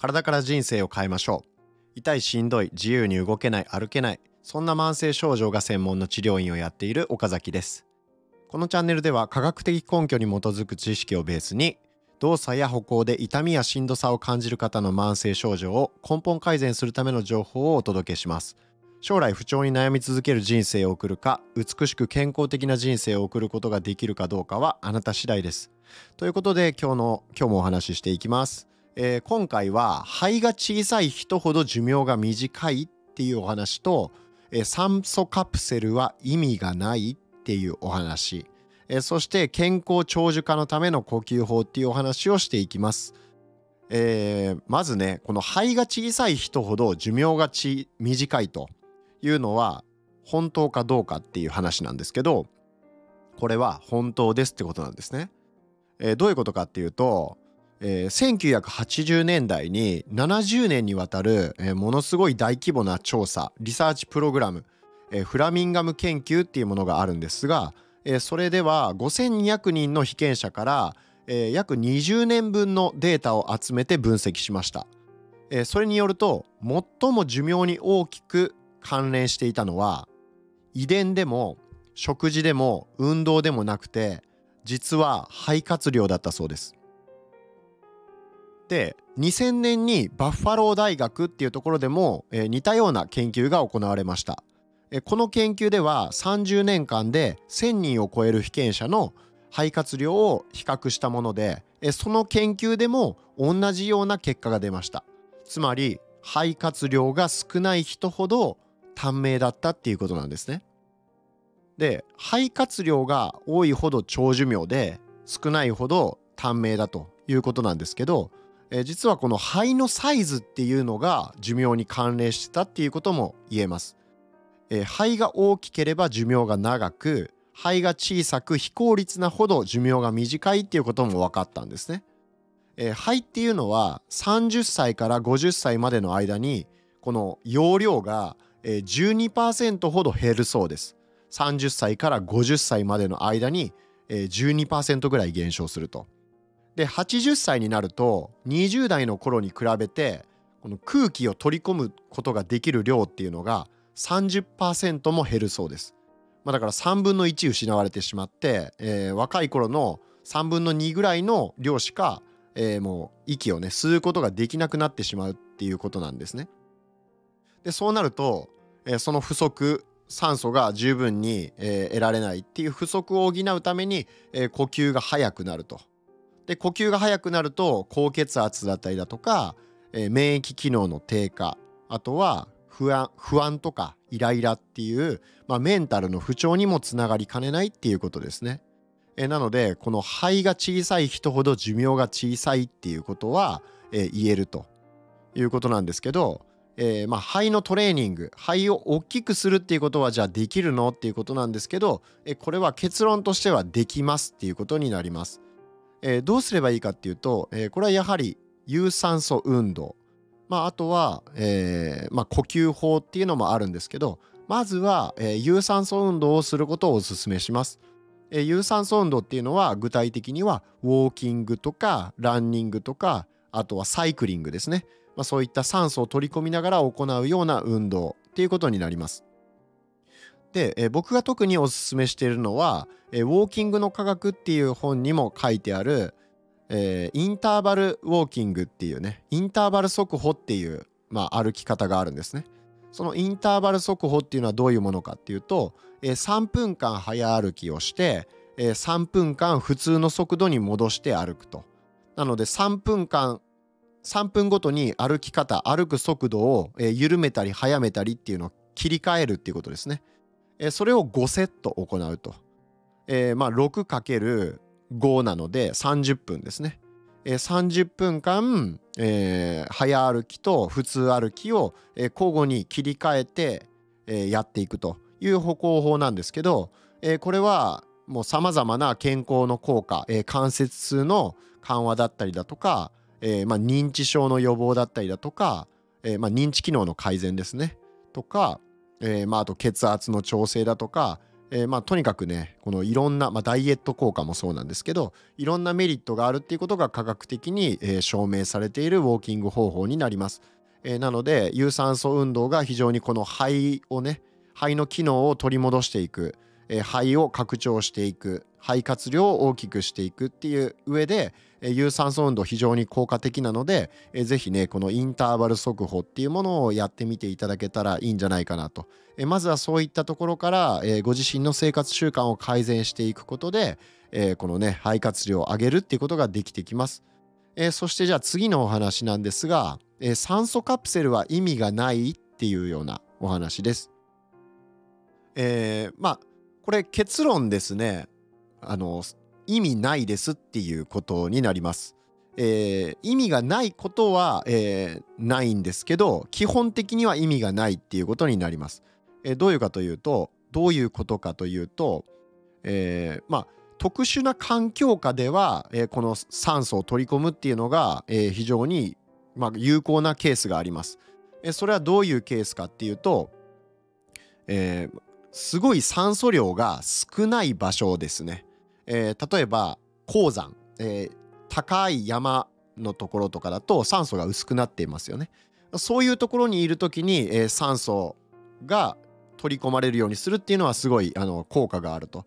体から人生を変えましょう。痛いしんどい自由に動けない歩けないそんな慢性症状が専門の治療院をやっている岡崎です。このチャンネルでは科学的根拠に基づく知識をベースに動作や歩行で痛みやしんどさを感じる方の慢性症状を根本改善するための情報をお届けします。将来不調に悩み続ける人生を送るか美しく健康的な人生を送ることができるかどうかはあなた次第です。ということで今日の今日もお話ししていきます。えー、今回は肺が小さい人ほど寿命が短いっていうお話と、えー、酸素カプセルは意味がないっていうお話、えー、そして健康長寿化のための呼吸法っていうお話をしていきます。えー、まずねこの肺が小さい人ほど寿命がち短いというのは本当かどうかっていう話なんですけどこれは本当ですってことなんですね。えー、どういうことかっていうとえー、1980年代に70年にわたる、えー、ものすごい大規模な調査リサーチプログラム、えー、フラミンガム研究っていうものがあるんですが、えー、それでは5200人の被験者から、えー、約20年分のデータを集めて分析しました、えー、それによると最も寿命に大きく関連していたのは遺伝でも食事でも運動でもなくて実は肺活量だったそうです。で2000年にバッファロー大学っていうところでも、え、似たような研究が行われました、え、この研究では30年間で1000人を超える被験者の肺活量を比較したもので、え、その研究でも同じような結果が出ました。つまり肺活量が少ない人ほど短命だったっていうことなんですね。で肺活量が多いほど長寿命で少ないほど短命だということなんですけどえー、実はこの肺のサイズっていうのが寿命に関連してたっていうことも言えます、えー、肺が大きければ寿命が長く肺が小さく非効率なほど寿命が短いっていうことも分かったんですね、えー、肺っていうのは30歳から50歳までの間にこの容量が12%ほど減るそうです。30歳から50歳までの間に12%ぐらい減少すると。で80歳になると20代の頃に比べてこの空気を取り込むことができる量っていうのが30%も減るそうです。まあ、だから3分の1失われてしまって、えー、若い頃の3分の2ぐらいの量しか、えー、もう息をね吸うことができなくなってしまうっていうことなんですね。でそうなると、えー、その不足酸素が十分に、えー、得られないっていう不足を補うために、えー、呼吸が速くなると。で呼吸が速くなると高血圧だったりだとか、えー、免疫機能の低下あとは不安不安とかイライラっていう、まあ、メンタルの不調にもつながりかねないっていうことですね。えー、なのでこの肺が小さい人ほど寿命が小さいっていうことは、えー、言えるということなんですけど、えー、まあ肺のトレーニング肺を大きくするっていうことはじゃあできるの？っていうことなんですけど、えこれは結論としてはできますっていうことになります。えー、どうすればいいかっていうと、えー、これはやはり有酸素運動、まあ、あとは、えーまあ、呼吸法っていうのもあるんですけどまずは、えー、有酸素運動をすることをお勧めします。えー、有酸素運動っていうのは具体的にはウォーキングとかランニングとかあとはサイクリングですね、まあ、そういった酸素を取り込みながら行うような運動っていうことになります。で、え僕が特におすすめしているのは、えウォーキングの科学っていう本にも書いてある、えー、インターバルウォーキングっていうねインターバル速歩っていう、まあ、歩き方があるんですね。そのインターバル速歩っていうのはどういうものかっていうと、えー、3分間早歩きをして、えー、3分間普通の速度に戻して歩くと。なので3分間3分ごとに歩き方歩く速度を、緩めたり速めたりっていうのを切り替えるっていうことですね。えそれを5セット行うと。えー、まあ 6×5 なので30分ですね。えー、30分間、えー、早歩きと普通歩きを、え、交互に切り替えて、え、やっていくという歩行法なんですけど、え、これはもうさまざまな健康の効果、え、関節痛の緩和だったりだとか、えまあ、認知症の予防だったりだとか、えまあ、認知機能の改善ですねとか、えーまあ、あと血圧の調整だとか、えー、まあとにかくねこのいろんな、まあ、ダイエット効果もそうなんですけどいろんなメリットがあるっていうことが科学的に、えー、証明されているウォーキング方法になります。えー、なので有酸素運動が非常にこの肺をね肺の機能を取り戻していく、え肺を拡張していく肺活量を大きくしていくっていう上で、有酸素運動非常に効果的なので、えー、ぜひねこのインターバル速歩っていうものをやってみていただけたらいいんじゃないかなと、えまずはそういったところから、えご自身の生活習慣を改善していくことで、えこのね肺活量を上げるっていうことができてきます。えそしてじゃあ次のお話なんですが、え酸素カプセルは意味がないっていうようなお話です。えー、まあこれ結論ですねあの意味ないですっていうことになります。えー、意味がないことは、えー、ないんですけど基本的には意味がないっていうことになります。えー、どういうかというとどういうことかというと、えまあ特殊な環境下では、えこの酸素を取り込むっていうのが、え非常にまあ、有効なケースがあります。えそれはどういうケースかっていうと、えー、すごい酸素量が少ない場所ですね。えー、例えば鉱山、えー、高い山のところとかだと酸素が薄くなっていますよね。そういうところにいる時に、えー、酸素が取り込まれるようにするっていうのはすごいあの効果があると。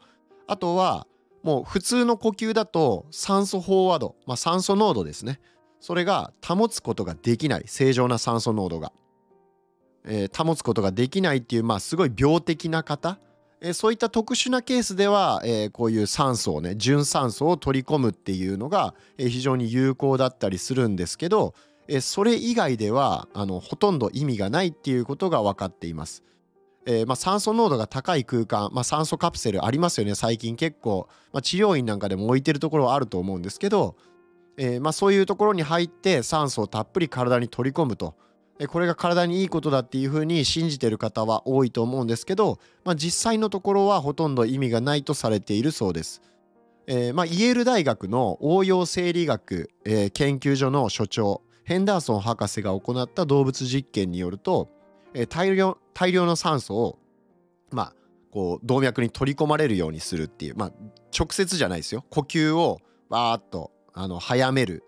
あとはもう普通の呼吸だと酸素飽和度、まあ、酸素濃度ですねそれが保つことができない正常な酸素濃度が、えー、保つことができないっていうまあすごい病的な方、え、そういった特殊なケースでは、え、こういう酸素をね純酸素を取り込むっていうのが、え、非常に有効だったりするんですけど、え、それ以外ではあのほとんど意味がないっていうことが分かっています。えーま、酸素濃度が高い空間、まあ、酸素カプセルありますよね最近結構、まあ、治療院なんかでも置いてるところはあると思うんですけど、えー、ま、そういうところに入って酸素をたっぷり体に取り込むと、これが体にいいことだっていうふうに信じてる方は多いと思うんですけど、まあ、実際のところはほとんど意味がないとされているそうです。えー、まあ、イェール大学の応用生理学、えー、研究所の所長ヘンダーソン博士が行った動物実験によると、えー、大量大量の酸素をまあこう動脈に取り込まれるようにするっていうまあ直接じゃないですよ呼吸をわーっとあの早める、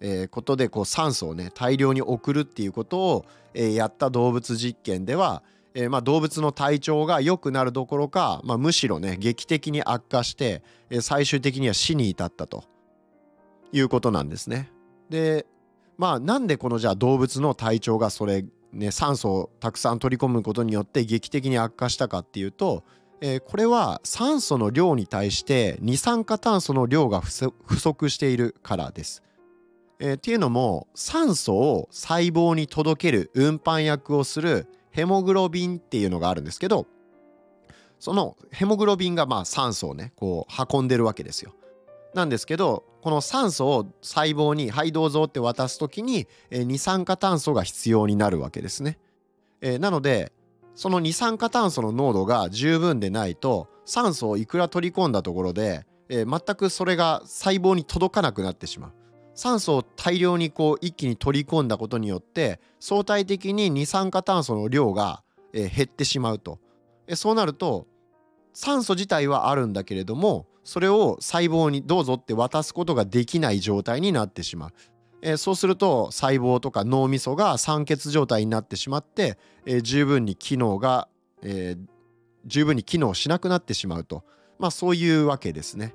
えー、ことでこう酸素をね大量に送るっていうことを、えー、やった動物実験では、えー、まあ、動物の体調が良くなるどころか、まあ、むしろね劇的に悪化して、え最終的には死に至ったということなんですね。でまあなんでこのじゃあ動物の体調がそれね酸素をたくさん取り込むことによって劇的に悪化したかっていうとえー、これは酸素の量に対して二酸化炭素の量が不足しているからです。えー、っていうのも酸素を細胞に届ける運搬役をするヘモグロビンっていうのがあるんですけどそのヘモグロビンがまあ酸素をねこう運んでるわけですよ。なんですけどこの酸素を細胞に「はいどうぞ」って渡す時に、えー、二酸化炭素が必要になるわけですね。えー、なのでその二酸化炭素の濃度が十分でないと酸素をいくら取り込んだところで、えー、全くそれが細胞に届かなくなってしまう。酸素を大量にこう一気に取り込んだことによって相対的に二酸化炭素の量が、え、減ってしまうと。えそうなると酸素自体はあるんだけれどもそれを細胞にどうぞって渡すことができない状態になってしまう。え、そうすると細胞とか脳みそが酸欠状態になってしまって、えー、十分に機能が、えー、十分に機能しなくなってしまうと、まあ、そういうわけですね。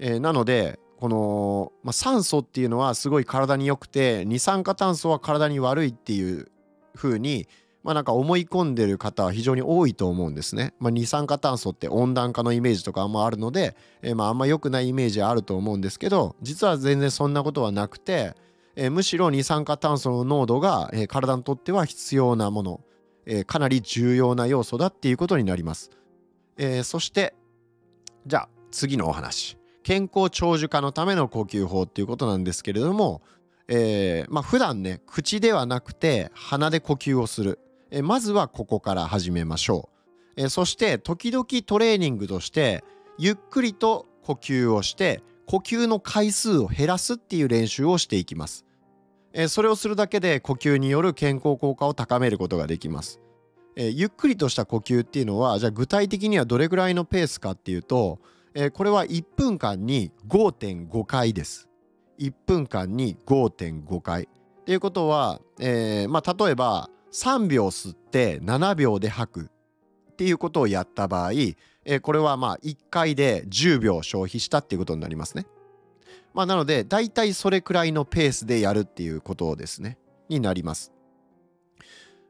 えなのでこの、まあ、酸素っていうのはすごい体に良くて二酸化炭素は体に悪いっていう風にまあなんか思い込んでる方は非常に多いと思うんですね。まあ、二酸化炭素って温暖化のイメージとかあんまあるので、えー、まああんま良くないイメージはあると思うんですけど実は全然そんなことはなくて、えー、むしろ二酸化炭素の濃度が、えー、体にとっては必要なもの、えー、かなり重要な要素だっていうことになります。えー、そしてじゃあ次のお話健康長寿化のための呼吸法っていうことなんですけれども、えー、まあ普段ね口ではなくて鼻で呼吸をする、えー、まずはここから始めましょう、えー、そして時々トレーニングとしてゆっくりと呼吸をして呼吸の回数を減らすっていう練習をしていきます。えそれをするだけで呼吸による健康効果を高めることができます。え、ゆっくりとした呼吸っていうのはじゃあ具体的にはどれぐらいのペースかっていうと、えー、これは1分間に5.5回です。1分間に5.5回。っていうことは、えー、まあ、例えば3秒吸って7秒で吐くっていうことをやった場合、えこれはまあ1回で10秒消費したっていうことになりますね。まあ、なので大体それくらいのペースでやるっていうことですねになります。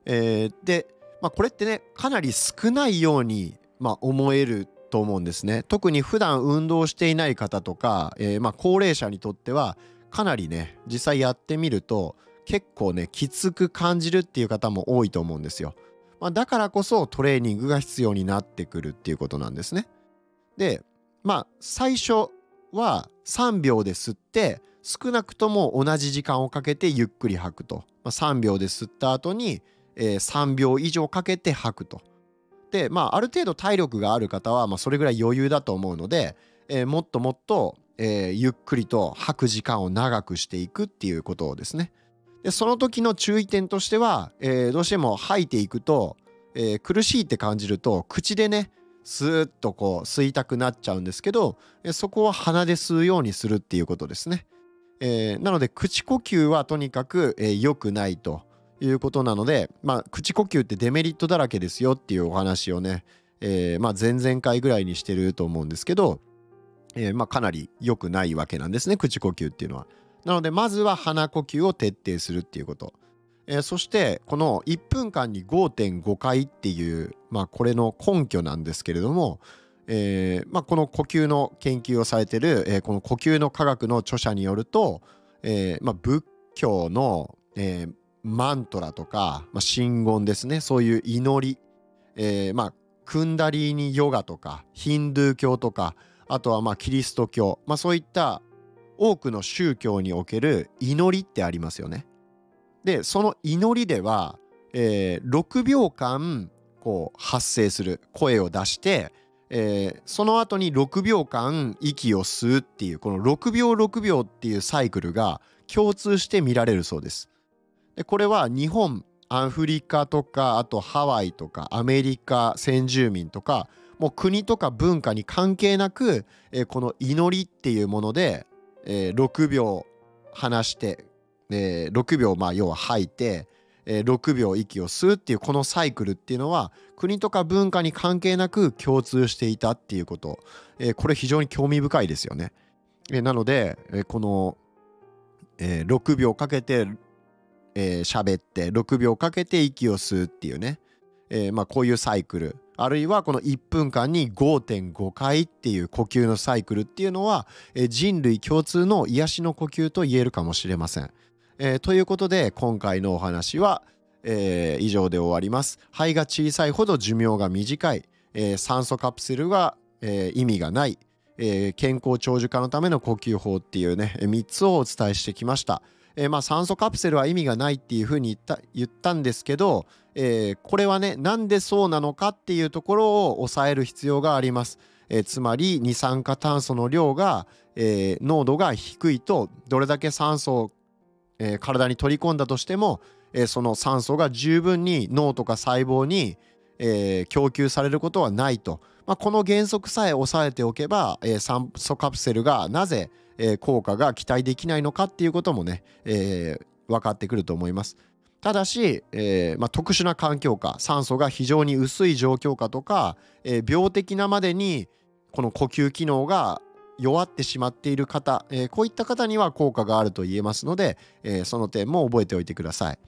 えー、で、まあ、これってねかなり少ないように、まあ、思えると思うんですね。特に普段運動していない方とか、えー、まあ高齢者にとってはかなりね実際やってみると結構ねきつく感じるっていう方も多いと思うんですよ。まあ、だからこそトレーニングが必要になってくるっていうことなんですね。でまあ最初は3秒で吸って少なくとも同じ時間をかけてゆっくり吐くと、まあ、3秒で吸った後に、えー、3秒以上かけて吐くとまあある程度体力がある方は、まあ、それぐらい余裕だと思うので、えー、もっともっと、えー、ゆっくりと吐く時間を長くしていくっていうことをですねでその時の注意点としては、えー、どうしても吐いていくと、え、苦しいって感じると口でねスーッとこう吸いたくなっちゃうんですけどそこは鼻で吸うようにするっていうことですね。えー、なので口呼吸はとにかく、えー、くないということなので、まあ、口呼吸ってデメリットだらけですよっていうお話をね、えー、まあ、前々回ぐらいにしてると思うんですけど、えー、まあ、かなり良くないわけなんですね口呼吸っていうのは。なのでまずは鼻呼吸を徹底するっていうこと。えー、そしてこの1分間に5.5回っていう、まあ、これの根拠なんですけれども、えーまあ、この呼吸の研究をされてる、えー、この呼吸の科学の著者によると、えーまあ、仏教の、えー、マントラとか、まあ、真言ですねそういう祈り、えーまあ、クンダリーニヨガとかヒンドゥー教とかあとはまあキリスト教、まあ、そういった多くの宗教における祈りってありますよね。でその祈りでは、えー、6秒間こう発声する声を出して、えー、その後に6秒間息を吸うっていうこの6秒6秒っていうサイクルが共通して見られるそうです。でこれは日本アフリカとかあとハワイとかアメリカ先住民とかもう国とか文化に関係なく、えー、この祈りっていうもので、えー、6秒話してえー、6秒まあ要は吐いて、えー、6秒息を吸うっていうこのサイクルっていうのは国とか文化に関係なく共通していたっていうこと、えー、これ非常に興味深いですよね。えー、なので、えー、この、えー、6秒かけて、えー、って6秒かけて息を吸うっていうね、えーまあ、こういうサイクルあるいはこの1分間に5.5回っていう呼吸のサイクルっていうのは、えー、人類共通の癒しの呼吸と言えるかもしれません。えー、ということで今回のお話は、えー、以上で終わります。肺が小さいほど寿命が短い、えー、酸素カプセルは、え意味がない、え健康長寿化のための呼吸法っていうね3つをお伝えしてきました。えー、まあ酸素カプセルは意味がないっていうふうに言ったんですけど、えー、これはねなんでそうなのかっていうところを抑える必要があります。え、つまり二酸化炭素の量が、え濃度が低いとどれだけ酸素をえ、体に取り込んだとしても、え、その酸素が十分に脳とか細胞に、え、供給されることはないと、まあ、この原則さえ押さえておけば、え酸素カプセルがなぜ、え効果が期待できないのかっていうこともね、え分かってくると思います。ただし、えーまあ、特殊な環境下酸素が非常に薄い状況下とか、えー、病的なまでにこの呼吸機能が弱ってしまっている方、えー、こういった方には効果があると言えますので、えー、その点も覚えておいてください。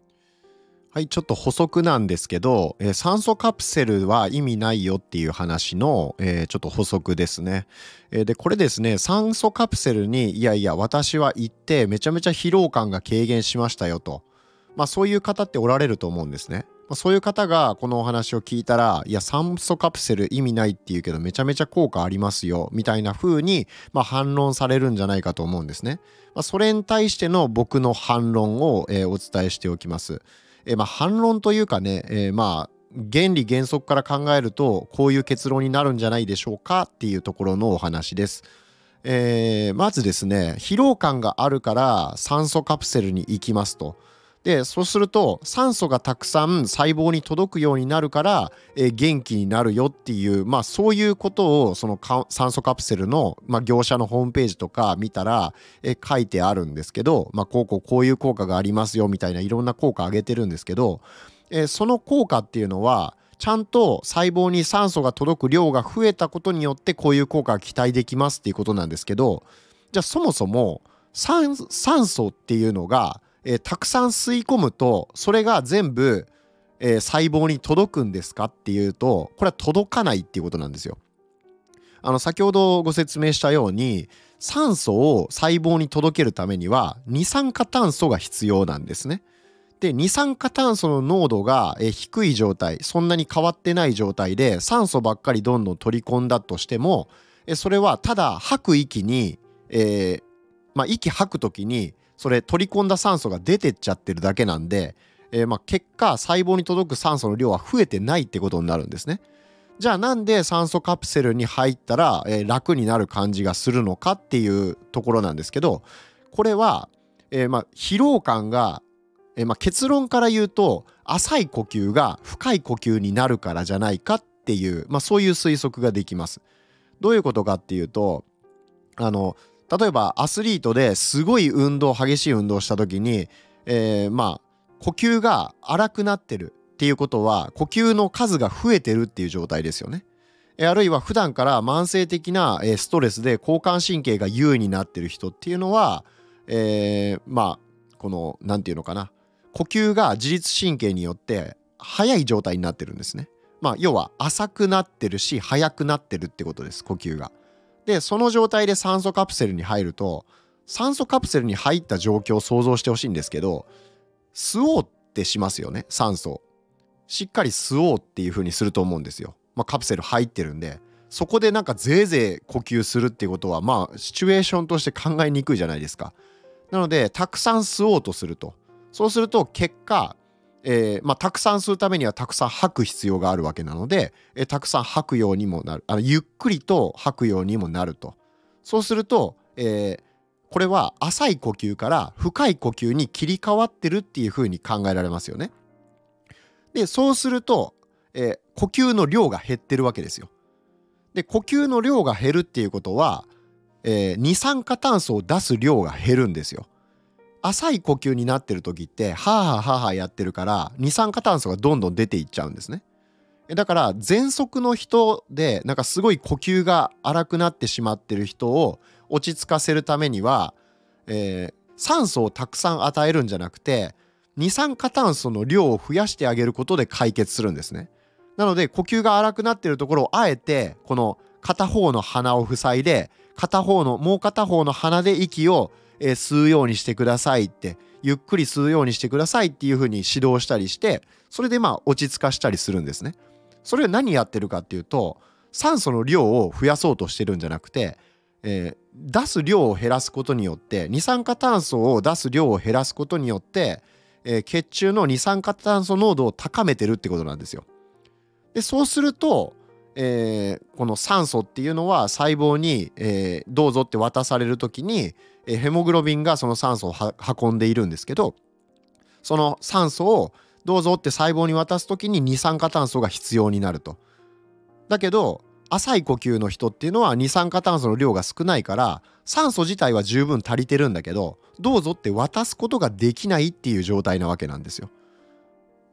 はい、ちょっと補足なんですけど、えー、酸素カプセルは意味ないよっていう話の、えー、ちょっと補足ですね。えー、で、これですね、酸素カプセルに、いやいや、私は行ってめちゃめちゃ疲労感が軽減しましたよと。まあそういう方っておられると思うんですね。まあ、そういう方がこのお話を聞いたら、いや、酸素カプセル意味ないっていうけど、めちゃめちゃ効果ありますよ、みたいな風に、まあ、反論されるんじゃないかと思うんですね。まあ、それに対しての僕の反論を、えー、お伝えしておきます。えー、まあ、反論というかね、えー、まあ、原理原則から考えると、こういう結論になるんじゃないでしょうかっていうところのお話です。えー、まずですね、疲労感があるから酸素カプセルに行きますと。でそうすると酸素がたくさん細胞に届くようになるから、えー、元気になるよっていうまあそういうことをその酸素カプセルの、まあ、業者のホームページとか見たら、えー、書いてあるんですけど、まあ、こうこうこういう効果がありますよみたいないろんな効果挙げてるんですけど、えー、その効果っていうのはちゃんと細胞に酸素が届く量が増えたことによってこういう効果が期待できますっていうことなんですけどじゃあそもそも酸素っていうのがえー、たくさん吸い込むとそれが全部、えー、細胞に届くんですかっていうとこれは届かないっていうことなんですよ。あの先ほどご説明したように酸素を細胞に届けるためには二酸化炭素が必要なんですね。で二酸化炭素の濃度が低い状態そんなに変わってない状態で酸素ばっかりどんどん取り込んだとしてもそれはただ吐く息に、えーまあ、息吐く時にそれ取り込んだ酸素が出てっちゃってるだけなんで、えー、まあ結果細胞に届く酸素の量は増えてないってことになるんですね。じゃあなんで酸素カプセルに入ったら、えー、楽になる感じがするのかっていうところなんですけどこれは、えー、まあ疲労感が、えー、まあ結論から言うと浅い呼吸が深い呼吸になるからじゃないかっていう、まあ、そういう推測ができます。どういうことかっていうとあの例えばアスリートですごい運動激しい運動した時に、えー、まあ呼吸が荒くなってるっていうことは呼吸の数が増えてるっていう状態ですよね。あるいは普段から慢性的なストレスで交感神経が優位になってる人っていうのは、えー、まあこの何て言うのかな呼吸が自律神経によって速い状態になってるんですね。まあ要は浅くなってるし速くなってるってことです呼吸が。でその状態で酸素カプセルに入ると酸素カプセルに入った状況を想像してほしいんですけど吸おうってしますよね酸素。しっかり吸おうっていう風にすると思うんですよ、まあ、カプセル入ってるんで。そこでなんかぜいぜい呼吸するっていうことはまあシチュエーションとして考えにくいじゃないですか。なのでたくさん吸おうとすると。そうすると結果えー、まあ、たくさん吸うためにはたくさん吐く必要があるわけなので、えー、たくさん吐くようにもなるあのゆっくりと吐くようにもなるとそうすると、えー、これは浅い呼吸から深い呼吸に切り替わってるっていうふうに考えられますよね。でそうすると、え呼吸の量が減ってるわけですよ。で呼吸の量が減るっていうことは、え二酸化炭素を出す量が減るんですよ。浅い呼吸になってる時ってハーハーハーハーやってるから二酸化炭素がどんどん出ていっちゃうんですね。だから喘息の人でなんかすごい呼吸が荒くなってしまってる人を落ち着かせるためには、えー、酸素をたくさん与えるんじゃなくて二酸化炭素の量を増やしてあげることで解決するんですね。なので呼吸が荒くなってるところをあえてこの片方の鼻を塞いで片方のもう片方の鼻で息をえー、吸うようにしてくださいってゆっくり吸うようにしてくださいっていう風に指導したりしてそれでまあ落ち着かしたりするんですね。それを何やってるかっていうと酸素の量を増やそうとしてるんじゃなくて、えー、出す量を減らすことによって二酸化炭素を出す量を減らすことによって、えー、血中の二酸化炭素濃度を高めてるってことなんですよ。でそうするとえー、この酸素っていうのは細胞に、え、どうぞって渡される時に、え、ヘモグロビンがその酸素を運んでいるんですけどその酸素をどうぞって細胞に渡す時に二酸化炭素が必要になると。だけど浅い呼吸の人っていうのは二酸化炭素の量が少ないから酸素自体は十分足りてるんだけどどうぞって渡すことができないっていう状態なわけなんですよ。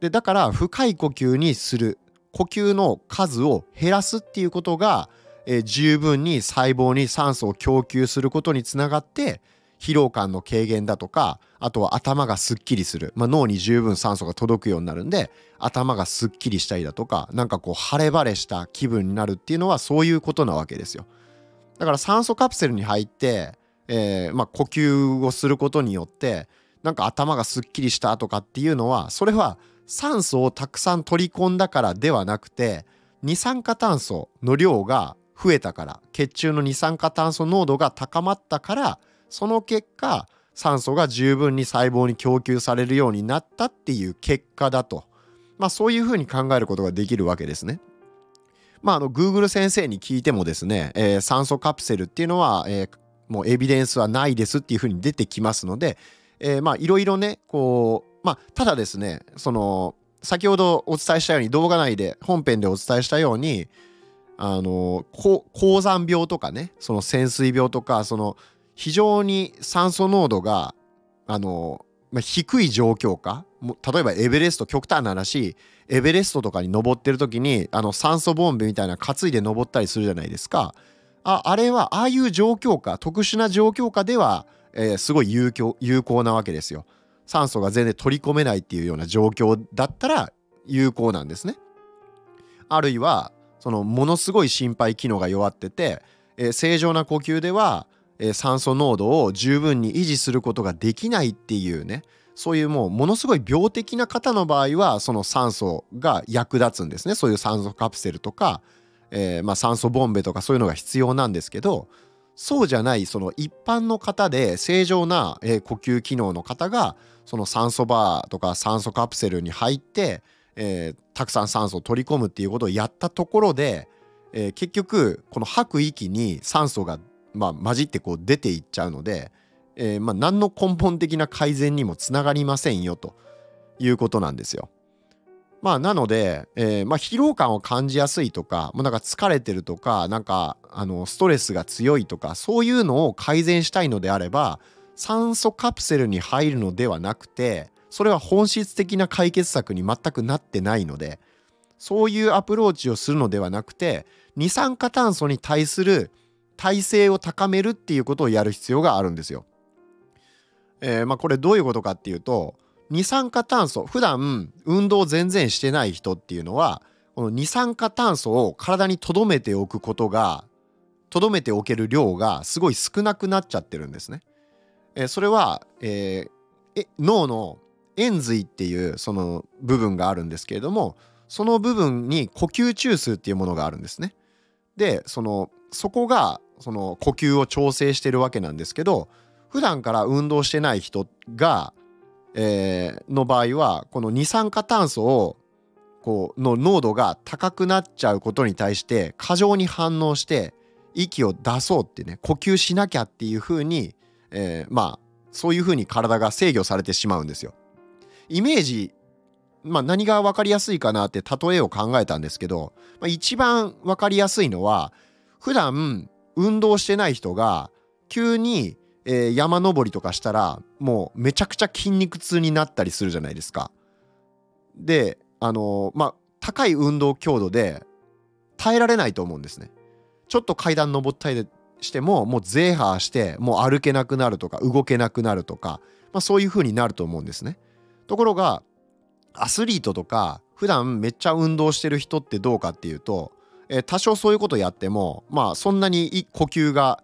でだから深い呼吸にする呼吸の数を減らすっていうことが、え、十分に細胞に酸素を供給することにつながって疲労感の軽減だとかあとは頭がすっきりする、まあ、脳に十分酸素が届くようになるんで頭がすっきりしたりだとかなんかこう晴れ晴れした気分になるっていうのはそういうことなわけですよ。だから酸素カプセルに入って、えー、まあ、呼吸をすることによってなんか頭がすっきりしたとかっていうのはそれは酸素をたくさん取り込んだからではなくて二酸化炭素の量が増えたから血中の二酸化炭素濃度が高まったからその結果酸素が十分に細胞に供給されるようになったっていう結果だと、まあ、そういうふうに考えることができるわけですね。まあ、あの Google 先生に聞いてもですね、えー、酸素カプセルっていうのは、えー、もうエビデンスはないですっていうふうに出てきますので、えー、まあいろいろねこうまあただですねその先ほどお伝えしたように動画内で本編でお伝えしたようにあの高山病とかねその潜水病とかその非常に酸素濃度があの、まあ、低い状況下例えばエベレスト極端な話エベレストとかに登ってる時にあの酸素ボンベみたいな担いで登ったりするじゃないですか。ああれはああいう状況下特殊な状況下では、えー、すごい有効有効なわけですよ。酸素が全然取り込めないっていうような状況だったら有効なんですね。あるいはそのものすごい心肺機能が弱ってて、えー、正常な呼吸では、えー、酸素濃度を十分に維持することができないっていうねそういうもうものすごい病的な方の場合はその酸素が役立つんですね。そういう酸素カプセルとか、えー、まあ、酸素ボンベとかそういうのが必要なんですけどそうじゃないその一般の方で正常な、えー、呼吸機能の方がその酸素バーとか酸素カプセルに入って、えー、たくさん酸素を取り込むっていうことをやったところで、えー、結局この吐く息に酸素が、まあ、混じってこう出ていっちゃうので、えー、まあ、何の根本的な改善にもつながりませんよということなんですよ。まあなので、えー、まあ、疲労感を感じやすいとかもうなんか疲れてるとかなんかあのストレスが強いとかそういうのを改善したいのであれば酸素カプセルに入るのではなくてそれは本質的な解決策に全くなってないのでそういうアプローチをするのではなくて二酸化炭素に対する耐性を高めるっていうことをやる必要があるんですよ。えー、まあこれどういうことかっていうと二酸化炭素普段運動全然してない人っていうのはこの二酸化炭素を体に留めておくことが留めておける量がすごい少なくなっちゃってるんですね。えー、それは、えー、脳の延髄っていうその部分があるんですけれどもその部分に呼吸中枢っていうものがあるんですね。でそのそこがその呼吸を調整してるわけなんですけど普段から運動してない人が、えー、の場合はこの二酸化炭素をこうの濃度が高くなっちゃうことに対して過剰に反応して息を出そうってね呼吸しなきゃっていう風に、えー、まあそういう風に体が制御されてしまうんですよ。イメージまあ、何が分かりやすいかなって例えを考えたんですけど、まあ、一番分かりやすいのは普段運動してない人が急にえー、山登りとかしたらもうめちゃくちゃ筋肉痛になったりするじゃないですか。であのー、まあ高い運動強度で耐えられないと思うんですね。ちょっと階段登ったりしてももうゼーハーしてもう歩けなくなるとか動けなくなるとか、まあ、そういう風になると思うんですね。ところがアスリートとか普段めっちゃ運動してる人ってどうかっていうと、えー、多少そういうことやってもまあそんなに呼吸が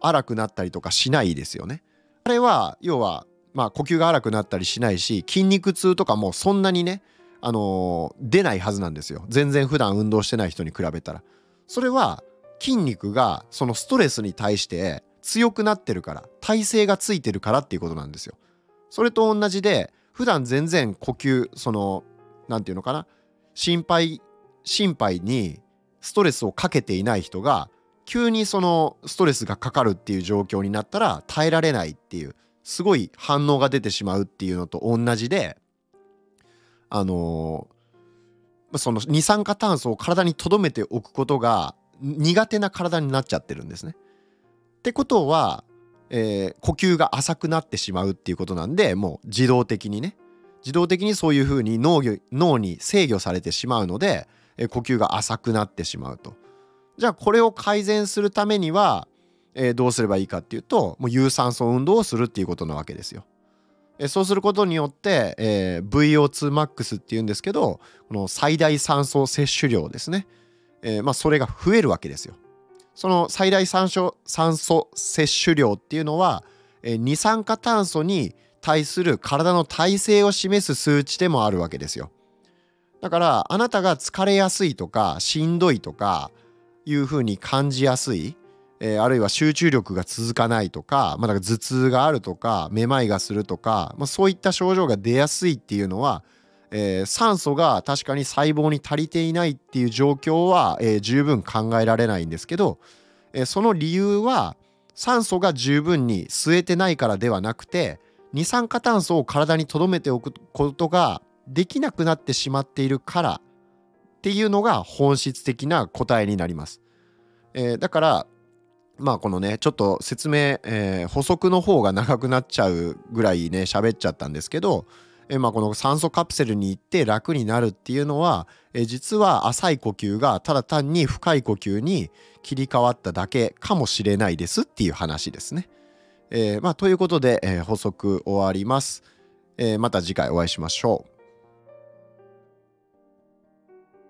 荒くなったりとかしないですよね。あれは要はまあ呼吸が荒くなったりしないし筋肉痛とかもそんなにねあのー、出ないはずなんですよ。全然普段運動してない人に比べたら。それは筋肉がそのストレスに対して強くなってるから耐性がついてるからっていうことなんですよ。それと同じで普段全然呼吸その何て言うのかな？心配心配にストレスをかけていない人が急にそのストレスがかかるっていう状況になったら耐えられないっていうすごい反応が出てしまうっていうのと同じであのー、その二酸化炭素を体に留めておくことが苦手な体になっちゃってるんですね。ってことは、えー、呼吸が浅くなってしまうっていうことなんでもう自動的にね自動的にそういうふうに脳脳に制御されてしまうので、えー、呼吸が浅くなってしまうと。じゃあこれを改善するためには、えー、どうすればいいかっていうともう有酸素運動をするっていうことなわけですよ。えー、そうすることによって、えー、VO2max っていうんですけどこの最大酸素摂取量ですね、えーまあ、それが増えるわけですよ。その最大酸素酸素摂取量っていうのは、え、二酸化炭素に対する体の耐性を示す数値でもあるわけですよ。だからあなたが疲れやすいとかしんどいとかいうふうに感じやすい、えー、あるいは集中力が続かないとか,、まあ、か頭痛があるとかめまいがするとか、まあ、そういった症状が出やすいっていうのは、えー、酸素が確かに細胞に足りていないっていう状況は、えー、十分考えられないんですけど、えその理由は酸素が十分に吸えてないからではなくて二酸化炭素を体に留めておくことができなくなってしまっているからっていうのが本質的な答えになります。えー、だからまあこのねちょっと説明、えー、補足の方が長くなっちゃうぐらいね喋っちゃったんですけど、え、まあこの酸素カプセルに行って楽になるっていうのは、え、実は浅い呼吸がただ単に深い呼吸に切り替わっただけかもしれないですっていう話ですね。えー、まあということで、えー、補足終わります、えー。また次回お会いしましょう。